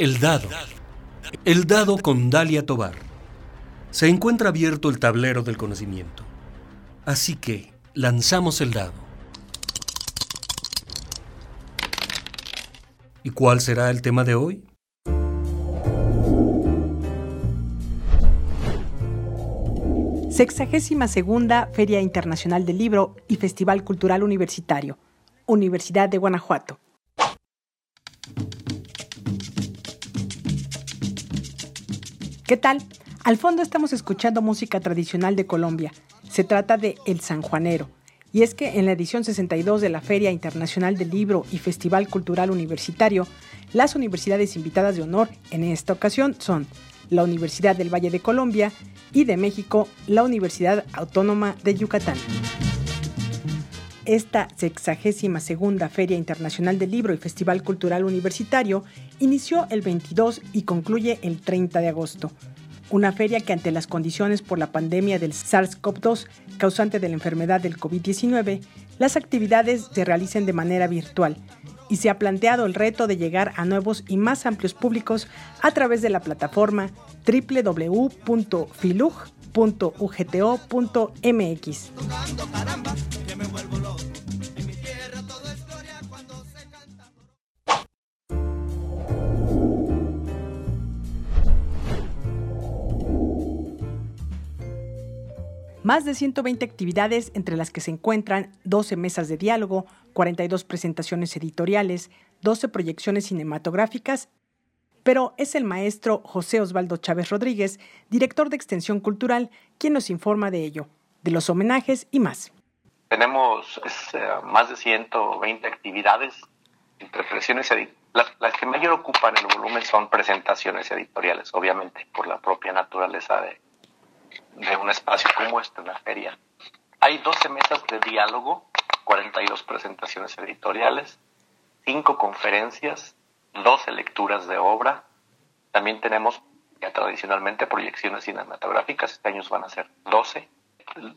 El dado. El dado con Dalia Tobar. Se encuentra abierto el tablero del conocimiento. Así que lanzamos el dado. ¿Y cuál será el tema de hoy? Sexagésima segunda Feria Internacional del Libro y Festival Cultural Universitario, Universidad de Guanajuato. ¿Qué tal? Al fondo estamos escuchando música tradicional de Colombia. Se trata de El Sanjuanero. Y es que en la edición 62 de la Feria Internacional del Libro y Festival Cultural Universitario, las universidades invitadas de honor en esta ocasión son la Universidad del Valle de Colombia y de México, la Universidad Autónoma de Yucatán. Esta sexagésima segunda Feria Internacional del Libro y Festival Cultural Universitario inició el 22 y concluye el 30 de agosto. Una feria que ante las condiciones por la pandemia del SARS-CoV-2 causante de la enfermedad del COVID-19, las actividades se realicen de manera virtual y se ha planteado el reto de llegar a nuevos y más amplios públicos a través de la plataforma www.filug.ugto.mx. Más de 120 actividades entre las que se encuentran 12 mesas de diálogo, 42 presentaciones editoriales, 12 proyecciones cinematográficas, pero es el maestro José Osvaldo Chávez Rodríguez, director de Extensión Cultural, quien nos informa de ello, de los homenajes y más. Tenemos eh, más de 120 actividades las que mayor ocupan el volumen son presentaciones editoriales, obviamente, por la propia naturaleza de, de un espacio como este, una feria. Hay 12 mesas de diálogo, 42 presentaciones editoriales, 5 conferencias, 12 lecturas de obra. También tenemos ya tradicionalmente proyecciones cinematográficas, este año van a ser 12.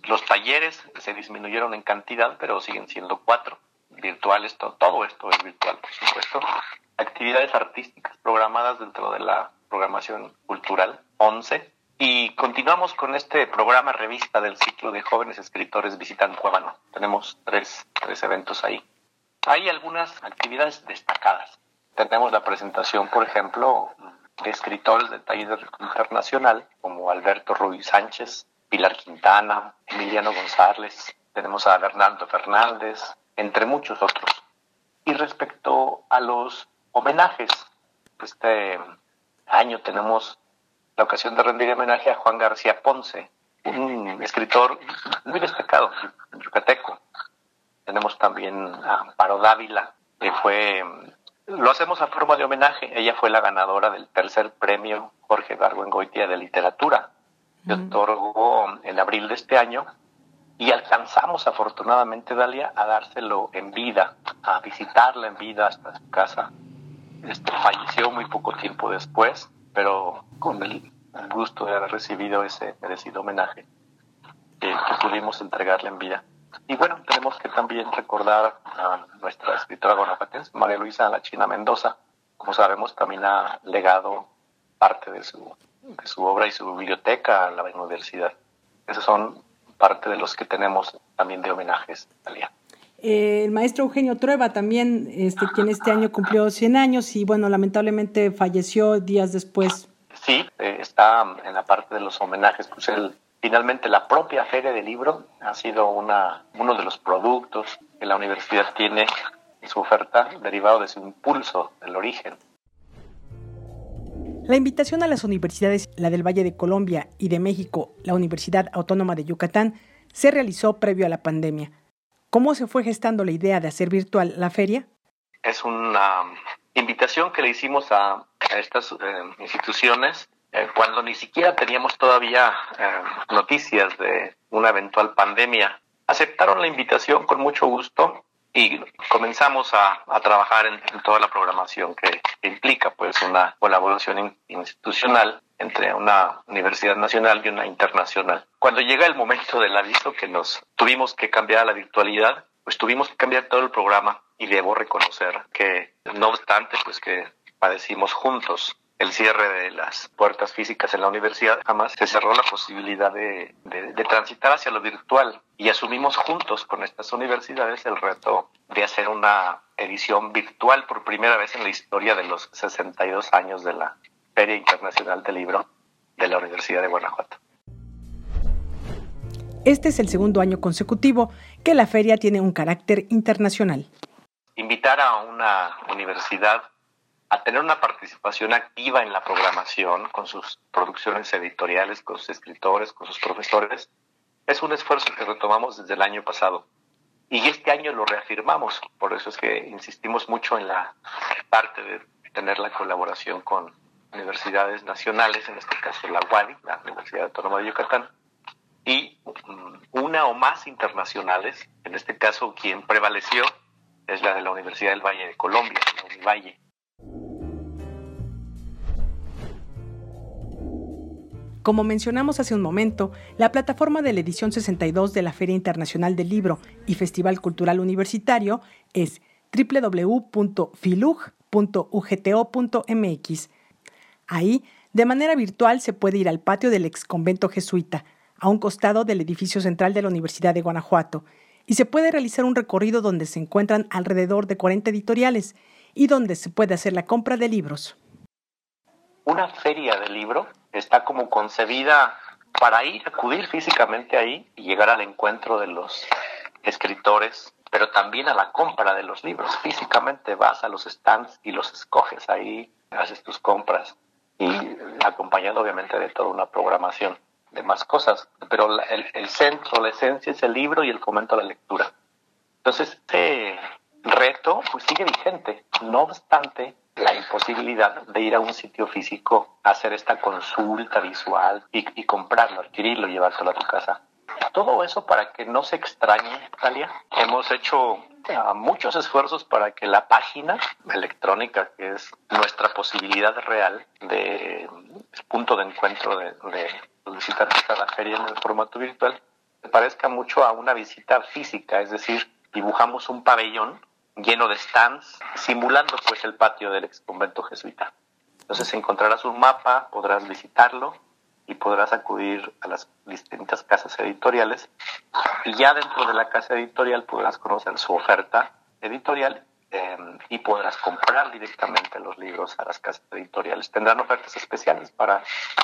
Los talleres se disminuyeron en cantidad, pero siguen siendo 4 virtuales, todo, todo esto es virtual, por supuesto. Actividades artísticas programadas dentro de la programación cultural, 11 y continuamos con este programa revista del ciclo de jóvenes escritores visitan Cuevano. Tenemos tres, tres eventos ahí. Hay algunas actividades destacadas. Tenemos la presentación, por ejemplo, de escritores de taller internacional como Alberto Ruiz Sánchez, Pilar Quintana, Emiliano González, tenemos a Bernardo Fernández, entre muchos otros. Y respecto a los homenajes, este año tenemos la ocasión de rendir homenaje a Juan García Ponce, un escritor muy destacado, yucateco. Tenemos también a Amparo Dávila, que fue, lo hacemos a forma de homenaje. Ella fue la ganadora del tercer premio Jorge Barguengoitia de literatura, que otorgó en abril de este año. Y alcanzamos afortunadamente, Dalia, a dárselo en vida, a visitarla en vida hasta su casa. Este, falleció muy poco tiempo después pero con el gusto de haber recibido ese merecido homenaje que, pudimos entregarle en vida. Y bueno, tenemos que también recordar a nuestra escritora guanajuatense, María Luisa La China Mendoza. Como sabemos, también ha legado parte de su, de su obra y su biblioteca a la universidad. Esos son parte de los que tenemos también de homenajes, Talia. Eh, el maestro Eugenio Trueba también, este, quien este año cumplió 100 años y bueno, lamentablemente falleció días después. Sí, eh, está en la parte de los homenajes, pues el, finalmente la propia Feria del Libro ha sido una, uno de los productos que la universidad tiene en su oferta derivado de su impulso del origen. La invitación a las universidades, la del Valle de Colombia y de México, la Universidad Autónoma de Yucatán, se realizó previo a la pandemia. ¿Cómo se fue gestando la idea de hacer virtual la feria? Es una invitación que le hicimos a, estas eh, instituciones eh, cuando ni siquiera teníamos todavía eh, noticias de una eventual pandemia. Aceptaron la invitación con mucho gusto y comenzamos a, trabajar en, toda la programación que, implica pues una colaboración institucional entre una universidad nacional y una internacional. Cuando llega el momento del aviso que nos tuvimos que cambiar a la virtualidad, pues tuvimos que cambiar todo el programa y debo reconocer que no obstante pues que padecimos juntos el cierre de las puertas físicas en la universidad, jamás se cerró la posibilidad de, de, transitar hacia lo virtual y asumimos juntos con estas universidades el reto de hacer una edición virtual por primera vez en la historia de los 62 años de la Feria Internacional del Libro de la Universidad de Guanajuato. Este es el segundo año consecutivo que la feria tiene un carácter internacional. Invitar a una universidad a tener una participación activa en la programación con sus producciones editoriales, con sus escritores, con sus profesores, es un esfuerzo que retomamos desde el año pasado. Y este año lo reafirmamos, por eso es que insistimos mucho en la parte de tener la colaboración con universidades nacionales, en este caso la UADI, la Universidad Autónoma de Yucatán, y mm, una o más internacionales, en este caso quien prevaleció es la de la Universidad del Valle de Colombia, la Univalle. Como mencionamos hace un momento, la plataforma de la edición 62 de la Feria Internacional del Libro y Festival Cultural Universitario es www.filug.ugto.mx. Ahí, de manera virtual, se puede ir al patio del ex convento jesuita, a un costado del edificio central de la Universidad de Guanajuato, y se puede realizar un recorrido donde se encuentran alrededor de 40 editoriales y donde se puede hacer la compra de libros. Una feria de libro está como concebida para ir, acudir físicamente ahí y llegar al encuentro de los escritores, pero también a la compra de los libros. Físicamente vas a los stands y los escoges ahí, haces tus compras y acompañado obviamente de toda una programación de más cosas, pero el, el centro, la esencia es el libro y el fomento a la lectura. Entonces, este reto pues sigue vigente. No obstante, la imposibilidad de ir a un sitio físico, hacer esta consulta visual y, comprarlo, adquirirlo, y llevárselo a tu casa. Todo eso para que no se extrañe, Talia. Hemos hecho eh, muchos esfuerzos para que la página electrónica, que es nuestra posibilidad real de punto de encuentro de, de visitar la feria en el formato virtual, se parezca mucho a una visita física, es decir, dibujamos un pabellón lleno de stands, simulando pues el patio del ex convento jesuita. Entonces encontrarás un mapa, podrás visitarlo y podrás acudir a las distintas casas editoriales y ya dentro de la casa editorial podrás conocer su oferta editorial eh, y podrás comprar directamente los libros a las casas editoriales. Tendrán ofertas especiales para,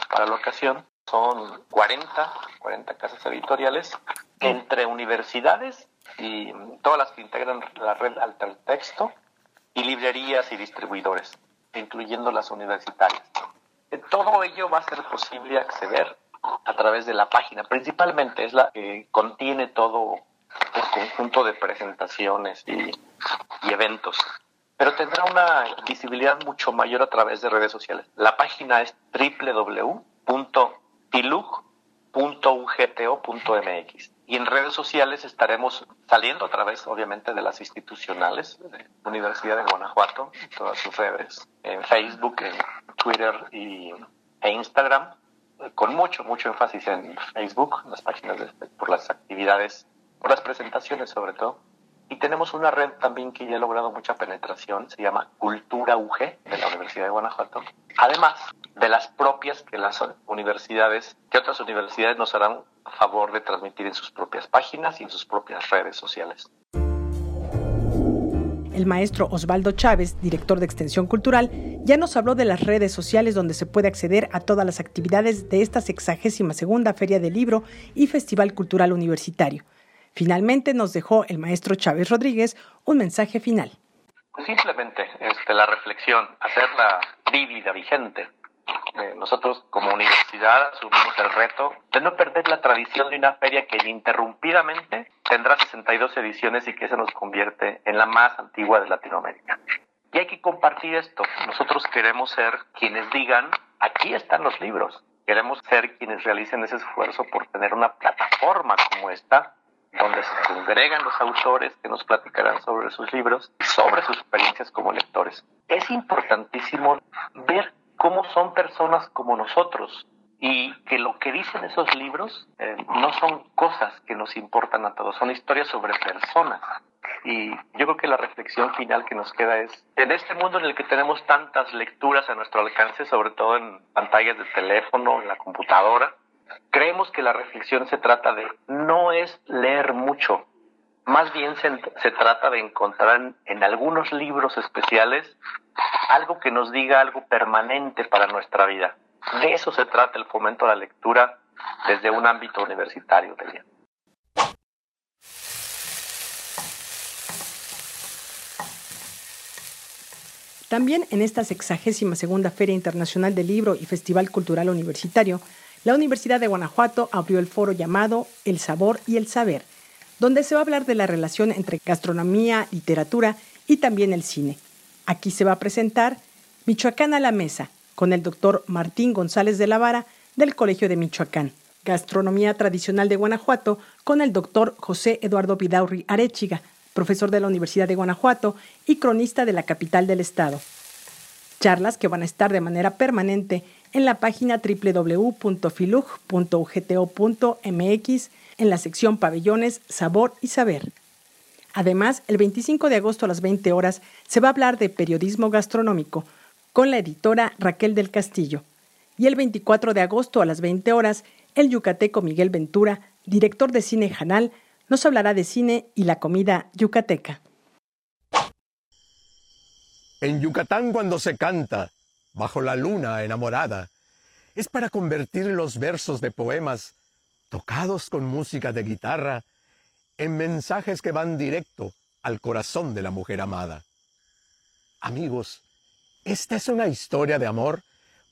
para la ocasión. Son 40, 40 casas editoriales entre universidades y todas las que integran la red Altertexto y librerías y distribuidores, incluyendo las universitarias. Todo ello va a ser posible acceder a través de la página. Principalmente es la que contiene todo el conjunto de presentaciones y, eventos. Pero tendrá una visibilidad mucho mayor a través de redes sociales. La página es www.tilug.ugto.mx. Y en redes sociales estaremos saliendo a través, obviamente, de las institucionales, de la Universidad de Guanajuato, todas sus redes, en Facebook, en Twitter y, e Instagram, con mucho, mucho énfasis en Facebook, las páginas por las actividades, por las presentaciones sobre todo. Y tenemos una red también que ya ha logrado mucha penetración, se llama Cultura UG de la Universidad de Guanajuato. Además de las propias que las universidades, que otras universidades nos harán favor de transmitir en sus propias páginas y en sus propias redes sociales. El maestro Osvaldo Chávez, director de Extensión Cultural, ya nos habló de las redes sociales donde se puede acceder a todas las actividades de esta sexagésima segunda Feria del Libro y Festival Cultural Universitario. Finalmente nos dejó el maestro Chávez Rodríguez un mensaje final. Simplemente este, la reflexión, hacerla vívida, vigente. Eh, nosotros como universidad asumimos el reto de no perder la tradición de una feria que ininterrumpidamente tendrá 62 ediciones y que se nos convierte en la más antigua de Latinoamérica. Y hay que compartir esto. Nosotros queremos ser quienes digan, aquí están los libros. Queremos ser quienes realicen ese esfuerzo por tener una plataforma como esta donde se congregan los autores que nos platicarán sobre sus libros y sobre sus experiencias como lectores. Es importantísimo ver cómo son personas como nosotros y que lo que dicen esos libros eh, no son cosas que nos importan a todos, son historias sobre personas. Y yo creo que la reflexión final que nos queda es, en este mundo en el que tenemos tantas lecturas a nuestro alcance, sobre todo en pantallas de teléfono, en la computadora, creemos que la reflexión se trata de, no es leer mucho, más bien se, trata de encontrar en, algunos libros especiales algo que nos diga algo permanente para nuestra vida. De eso se trata el fomento de la lectura desde un ámbito universitario. También en esta sexagésima segunda Feria Internacional del Libro y Festival Cultural Universitario, la Universidad de Guanajuato abrió el foro llamado El Sabor y el Saber, donde se va a hablar de la relación entre gastronomía, literatura y también el cine. Aquí se va a presentar Michoacán a la Mesa, con el doctor Martín González de la Vara del Colegio de Michoacán. Gastronomía Tradicional de Guanajuato, con el doctor José Eduardo Vidaurri Arechiga, profesor de la Universidad de Guanajuato y cronista de la capital del estado. Charlas que van a estar de manera permanente en la página www.filug.ugto.mx en la sección Pabellones, Sabor y Saber. Además, el 25 de agosto a las 20 horas se va a hablar de periodismo gastronómico con la editora Raquel del Castillo. Y el 24 de agosto a las 20 horas, el yucateco Miguel Ventura, director de cine Janal, nos hablará de cine y la comida yucateca. En Yucatán cuando se canta, bajo la luna enamorada, es para convertir los versos de poemas tocados con música de guitarra, en mensajes que van directo al corazón de la mujer amada. Amigos, esta es una historia de amor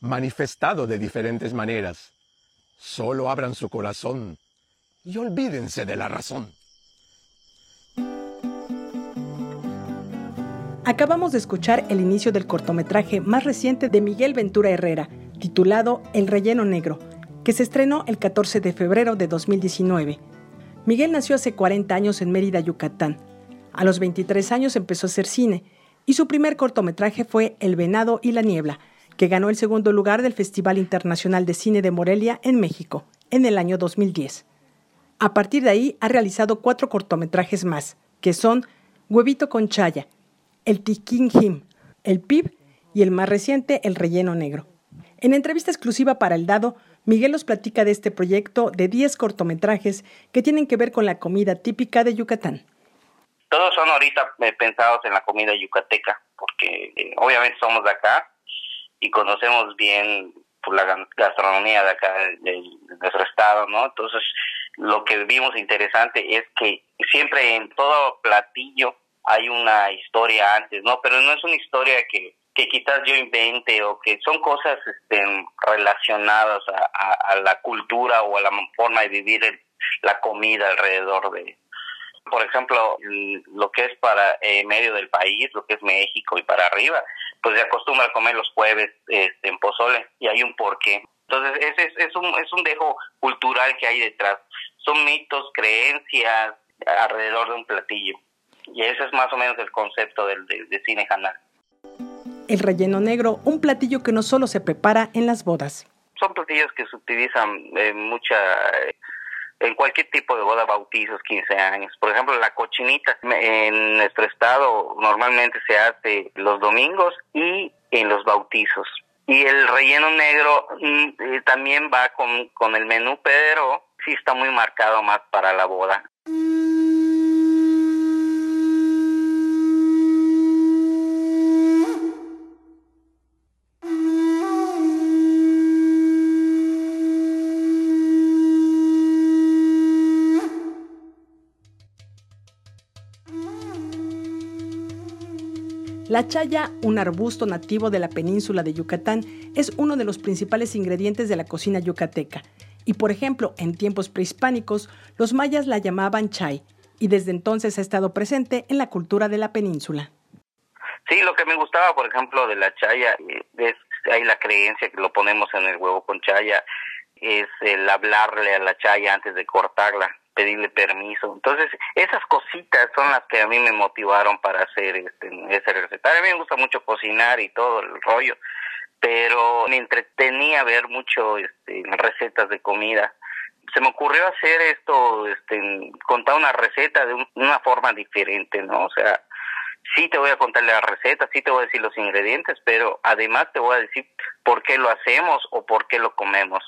manifestado de diferentes maneras. Solo abran su corazón y olvídense de la razón. Acabamos de escuchar el inicio del cortometraje más reciente de Miguel Ventura Herrera, titulado El relleno negro, que se estrenó el 14 de febrero de 2019. Miguel nació hace 40 años en Mérida, Yucatán. A los 23 años empezó a hacer cine y su primer cortometraje fue El venado y la niebla, que ganó el segundo lugar del Festival Internacional de Cine de Morelia en México en el año 2010. A partir de ahí ha realizado cuatro cortometrajes más, que son Huevito con Chaya, El Tiquín Jim, El Pib y el más reciente El Relleno Negro. En entrevista exclusiva para El Dado, Miguel nos platica de este proyecto de 10 cortometrajes que tienen que ver con la comida típica de Yucatán. Todos son ahorita eh, pensados en la comida yucateca, porque eh, obviamente somos de acá y conocemos bien pues, la gastronomía de acá, de, nuestro estado, ¿no? Entonces, lo que vimos interesante es que siempre en todo platillo hay una historia antes, ¿no? Pero no es una historia que que quizás yo invente o que son cosas este, relacionadas a, la cultura o a la forma de vivir la comida alrededor de, por ejemplo, lo que es para eh, medio del país, lo que es México y para arriba, pues se acostumbra a comer los jueves este, en pozole y hay un porqué. Entonces, ese es, es, un, es un dejo cultural que hay detrás. Son mitos, creencias alrededor de un platillo. Y ese es más o menos el concepto del, de, cine janal. El relleno negro, un platillo que no solo se prepara en las bodas. Son platillos que se utilizan en mucha en cualquier tipo de boda, bautizos, 15 años. Por ejemplo, la cochinita en nuestro estado normalmente se hace los domingos y en los bautizos. Y el relleno negro mm, eh, también va con, con el menú, pero sí está muy marcado más para la boda. La chaya, un arbusto nativo de la península de Yucatán, es uno de los principales ingredientes de la cocina yucateca. Y por ejemplo, en tiempos prehispánicos, los mayas la llamaban chay, y desde entonces ha estado presente en la cultura de la península. Sí, lo que me gustaba, por ejemplo, de la chaya, eh, es hay la creencia que lo ponemos en el huevo con chaya, es el hablarle a la chaya antes de cortarla pedirle permiso. Entonces, esas cositas son las que a mí me motivaron para hacer este, ese recetario. A mí me gusta mucho cocinar y todo el rollo, pero me entretenía ver mucho este, recetas de comida se me ocurrió hacer esto, este, contar una receta de una forma diferente, ¿no? O sea, sí te voy a contar la receta, sí te voy a decir los ingredientes, pero además te voy a decir por qué lo hacemos o por qué lo comemos.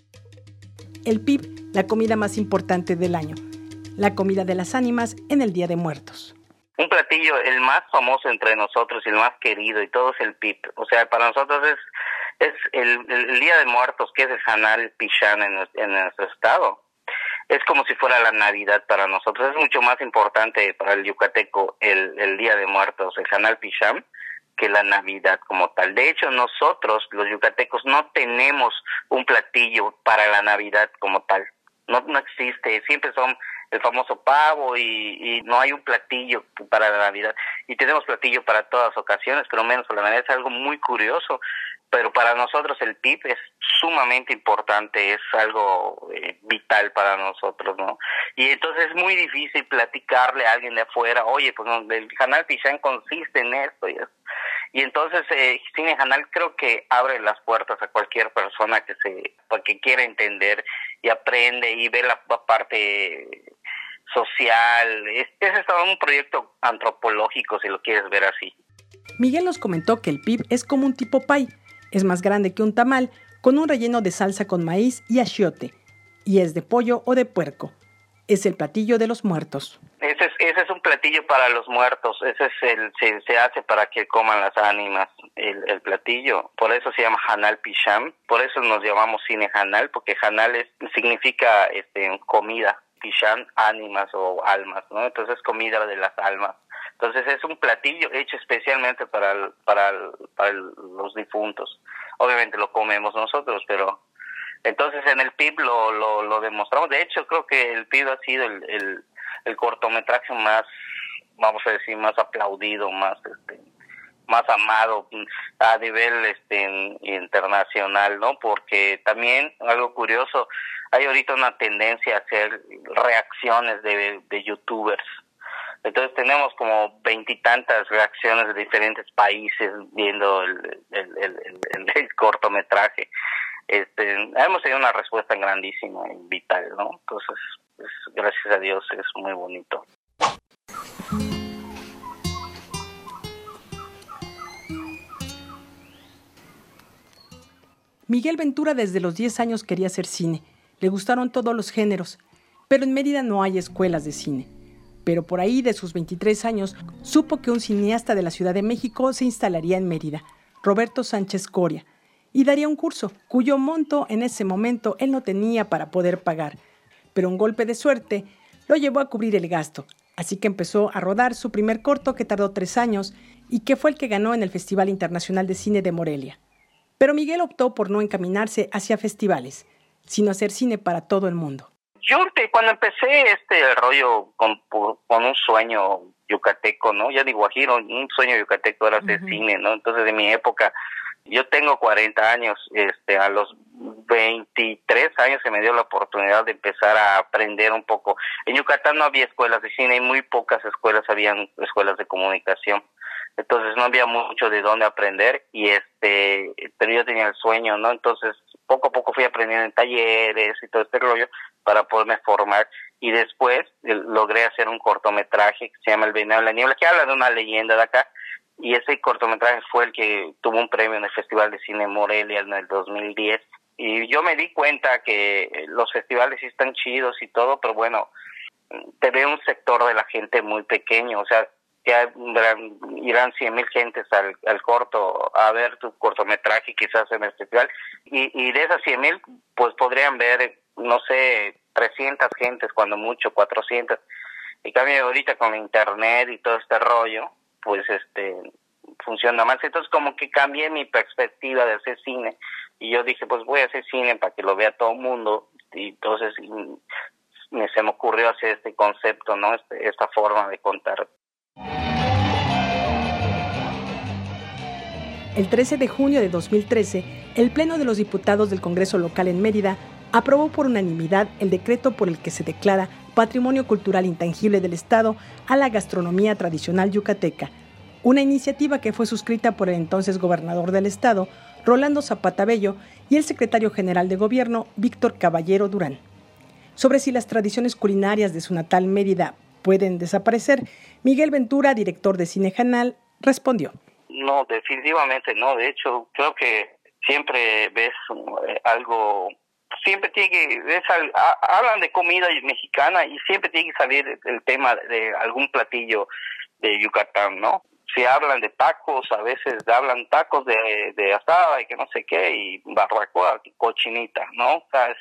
El PIB, la comida más importante del año, la comida de las ánimas en el Día de Muertos. Un platillo, el más famoso entre nosotros y el más querido, y todo es el PIB. O sea, para nosotros es, es el, Día de Muertos, que es el Hanal Pichán en, en nuestro estado es como si fuera la Navidad para nosotros. Es mucho más importante para el yucateco el, el Día de Muertos, el Canal Picham, que la Navidad como tal. De hecho, nosotros, los yucatecos, no tenemos un platillo para la Navidad como tal. No, no existe. Siempre son el famoso pavo y, y no hay un platillo para la Navidad. Y tenemos platillo para todas ocasiones, pero menos para la Navidad. Es algo muy curioso pero para nosotros el PIB es sumamente importante, es algo eh, vital para nosotros, ¿no? Y entonces es muy difícil platicarle a alguien de afuera, oye, pues el canal Pichán consiste en esto y esto. Y entonces eh, Cine Canal creo que abre las puertas a cualquier persona que se pues, que quiera entender y aprende y ve la parte social. Es, es un proyecto antropológico, si lo quieres ver así. Miguel nos comentó que el PIB es como un tipo pay es más grande que un tamal, con un relleno de salsa con maíz y achiote, y es de pollo o de puerco. Es el platillo de los muertos. Ese es, ese es un platillo para los muertos, ese es el, se, se hace para que coman las ánimas, el, el, platillo. Por eso se llama Hanal Pisham, por eso nos llamamos cine Hanal, porque Hanal es, significa este, comida, Pisham, ánimas o almas, ¿no? Entonces comida de las almas. Entonces es un platillo hecho especialmente para, para, los difuntos. Obviamente lo comemos nosotros, pero entonces en el PIB lo, lo, lo demostramos. De hecho, creo que el PIB ha sido el, el, el cortometraje más, vamos a decir, más aplaudido, más este, más amado a nivel este internacional, ¿no? Porque también algo curioso, hay ahorita una tendencia a hacer reacciones de, de youtubers entonces tenemos como veintitantas reacciones de diferentes países viendo el, el, el, cortometraje. Este, hemos tenido una respuesta grandísima y vital, ¿no? Entonces, gracias a Dios es muy bonito. Miguel Ventura desde los 10 años quería hacer cine. Le gustaron todos los géneros, pero en Mérida no hay escuelas de cine pero por ahí de sus 23 años supo que un cineasta de la Ciudad de México se instalaría en Mérida, Roberto Sánchez Coria, y daría un curso, cuyo monto en ese momento él no tenía para poder pagar, pero un golpe de suerte lo llevó a cubrir el gasto, así que empezó a rodar su primer corto que tardó tres años y que fue el que ganó en el Festival Internacional de Cine de Morelia. Pero Miguel optó por no encaminarse hacia festivales, sino hacer cine para todo el mundo yo cuando empecé este rollo con, con un sueño yucateco, ¿no? Ya digo, Guajiro, un sueño yucateco era hacer cine, ¿no? Entonces de mi época, yo tengo 40 años, este, a los 23 años se me dio la oportunidad de empezar a aprender un poco. En Yucatán no había escuelas de cine y muy pocas escuelas habían escuelas de comunicación. Entonces no había mucho de dónde aprender y este, pero yo tenía el sueño, ¿no? Entonces poco a poco fui aprendiendo en talleres y todo este rollo para poderme formar y después logré hacer un cortometraje que se llama El Venado de la Niebla, que habla de una leyenda de acá y ese cortometraje fue el que tuvo un premio en el Festival de Cine Morelia en el 2010 y yo me di cuenta que eh, los festivales sí están chidos y todo, pero bueno, te ve un sector de la gente muy pequeño, o sea, que irán cien mil gentes al, al, corto a ver tu cortometraje quizás en el festival y, y de esas cien mil pues podrían ver no sé, 300 gentes, cuando mucho, 400. Y cambio ahorita con internet y todo este rollo, pues este funciona más. Entonces como que cambié mi perspectiva de hacer cine y yo dije, pues voy a hacer cine para que lo vea todo el mundo. Y entonces me, se me ocurrió hacer este concepto, ¿no? Este, esta forma de contar. El 13 de junio de 2013, el Pleno de los Diputados del Congreso Local en Mérida aprobó por unanimidad el decreto por el que se declara Patrimonio Cultural Intangible del Estado a la gastronomía tradicional yucateca, una iniciativa que fue suscrita por el entonces gobernador del Estado, Rolando Zapata Bello, y el secretario general de Gobierno, Víctor Caballero Durán. sobre si las tradiciones culinarias de su natal Mérida pueden desaparecer, Miguel Ventura, director de Cine Canal, respondió. No, definitivamente no. De hecho, creo que siempre ves eh, algo, siempre tiene que, ves, hablan de comida mexicana y siempre tiene que salir el tema de algún platillo de Yucatán, ¿no? Si hablan de tacos, a veces hablan tacos de, de asada y que no sé qué, y barbacoa, cochinita, ¿no? Sea,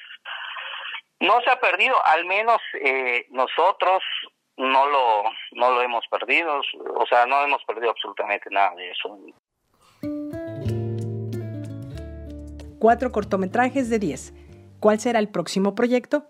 no se ha perdido, al menos eh, nosotros no lo, no lo hemos perdido, o sea, no hemos perdido absolutamente nada de eso. Cuatro cortometrajes de diez. ¿Cuál será el próximo proyecto?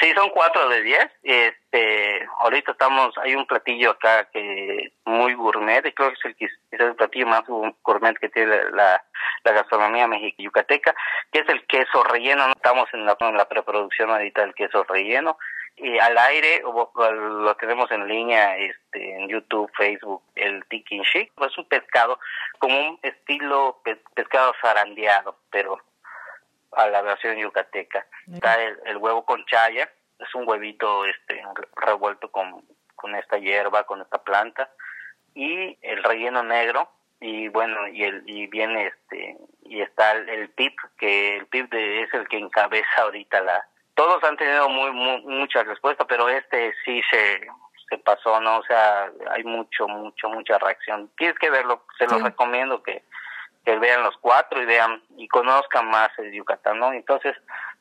Sí, son cuatro de diez. Este, ahorita estamos, hay un platillo acá que muy gourmet, y creo que es el, es el platillo más gourmet que tiene la, gastronomía mexicana yucateca, que es el queso relleno. Estamos en la, preproducción ahorita del queso relleno y al aire lo tenemos en línea este en YouTube, Facebook, el Tiki Chic. Es un pescado como un estilo pescado zarandeado, pero a la versión yucateca. Está el, huevo con chaya, es un huevito este revuelto con, con esta hierba, con esta planta y el relleno negro y bueno y el y viene este y está el, pip que el pip es el que encabeza ahorita la todos han tenido muy, mucha respuesta pero este sí se se pasó no o sea hay mucho mucho mucha reacción. Tienes que verlo se los recomiendo que que vean los cuatro y vean y conozcan más el Yucatán no entonces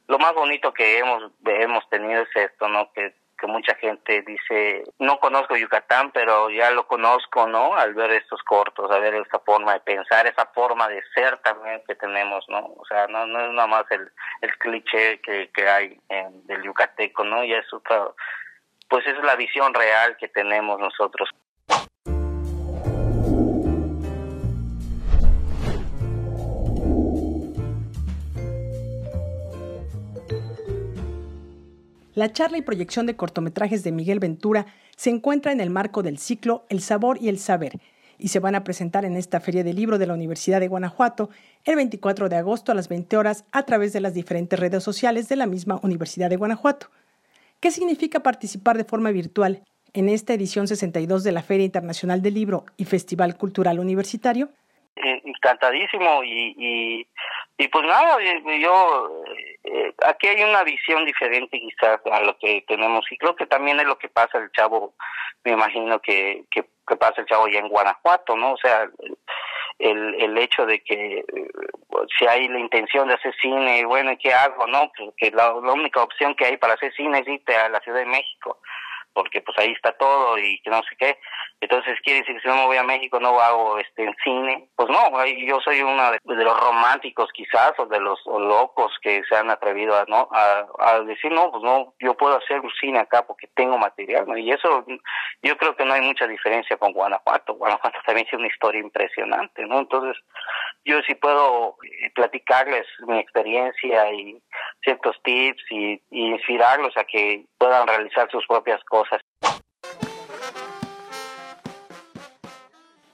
lo más bonito que hemos hemos tenido es esto no que que mucha gente dice, no conozco Yucatán, pero ya lo conozco, ¿no? Al ver estos cortos, a ver esta forma de pensar, esa forma de ser también que tenemos, ¿no? O sea, no, no es nada más el, el cliché que, que hay en, del yucateco, ¿no? Ya es otra, pues es la visión real que tenemos nosotros. La charla y proyección de cortometrajes de Miguel Ventura se encuentra en el marco del ciclo El Sabor y el Saber y se van a presentar en esta Feria del Libro de la Universidad de Guanajuato el 24 de agosto a las 20 horas a través de las diferentes redes sociales de la misma Universidad de Guanajuato. ¿Qué significa participar de forma virtual en esta edición 62 de la Feria Internacional del Libro y Festival Cultural Universitario? Encantadísimo y, y, pues nada, yo eh, aquí hay una visión diferente quizás a lo que tenemos y creo que también es lo que pasa el chavo, me imagino que, que, pasa el chavo ya en Guanajuato, ¿no? O sea, el, el hecho de que eh, si hay la intención de hacer cine, bueno, ¿qué hago, no? Porque la, la única opción que hay para hacer cine es irte a la Ciudad de México porque pues ahí está todo y que no sé qué. Entonces quiere decir que si no me voy a México no hago este cine. Pues no, yo soy uno de, los románticos quizás o de los locos que se han atrevido a no a, decir no, pues no, yo puedo hacer un cine acá porque tengo material. Y eso yo creo que no hay mucha diferencia con Guanajuato. Guanajuato también tiene una historia impresionante, ¿no? Entonces yo sí puedo eh, platicarles mi experiencia y ciertos tips y, inspirarlos a que puedan realizar sus propias cosas.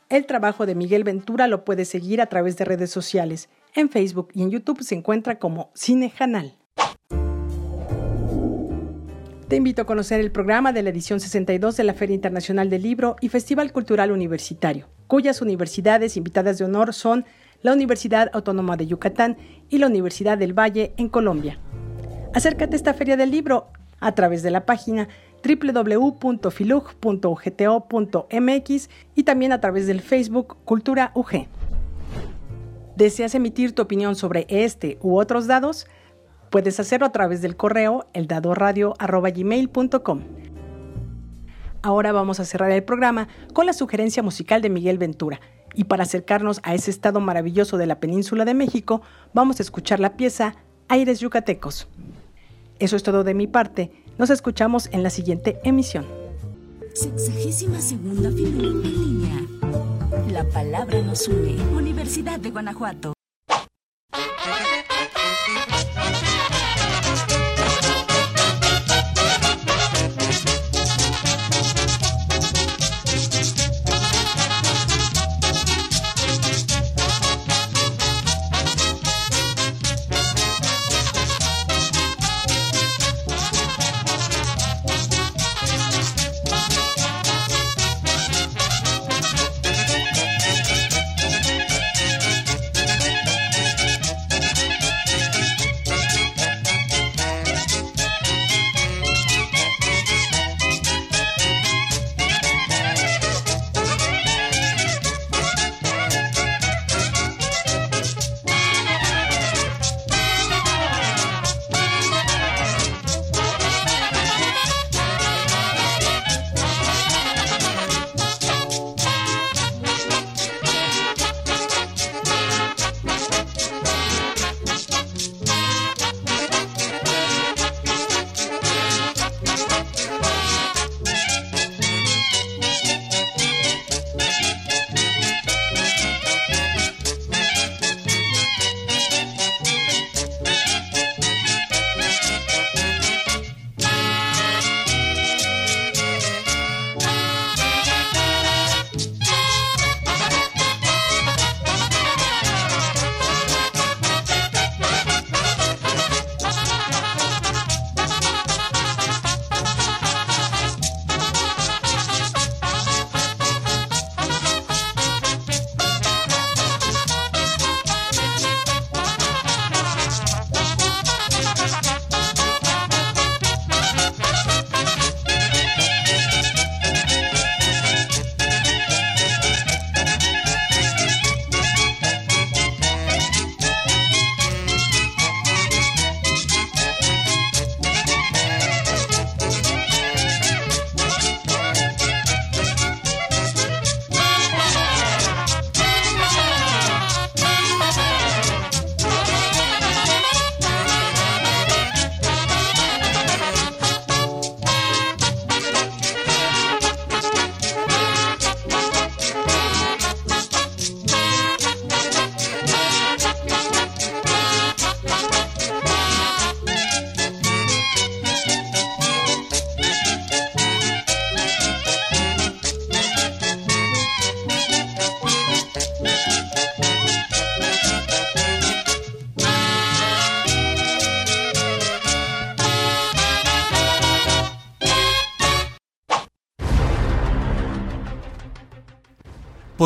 El trabajo de Miguel Ventura lo puedes seguir a través de redes sociales. En Facebook y en YouTube se encuentra como Cine Canal. Te invito a conocer el programa de la edición 62 de la Feria Internacional del Libro y Festival Cultural Universitario, cuyas universidades invitadas de honor son la Universidad Autónoma de Yucatán y la Universidad del Valle en Colombia. Acércate a esta Feria del Libro a través de la página www.filug.ugto.mx y también a través del Facebook Cultura UG. ¿Deseas emitir tu opinión sobre este u otros dados? Puedes hacerlo a través del correo eldadoradio.gmail.com. Ahora vamos a cerrar el programa con la sugerencia musical de Miguel Ventura. Y para acercarnos a ese estado maravilloso de la península de México, vamos a escuchar la pieza Aires Yucatecos. Eso es todo de mi parte. Nos escuchamos en la siguiente emisión. Sexagésima segunda en línea. La palabra nos une. Universidad de Guanajuato.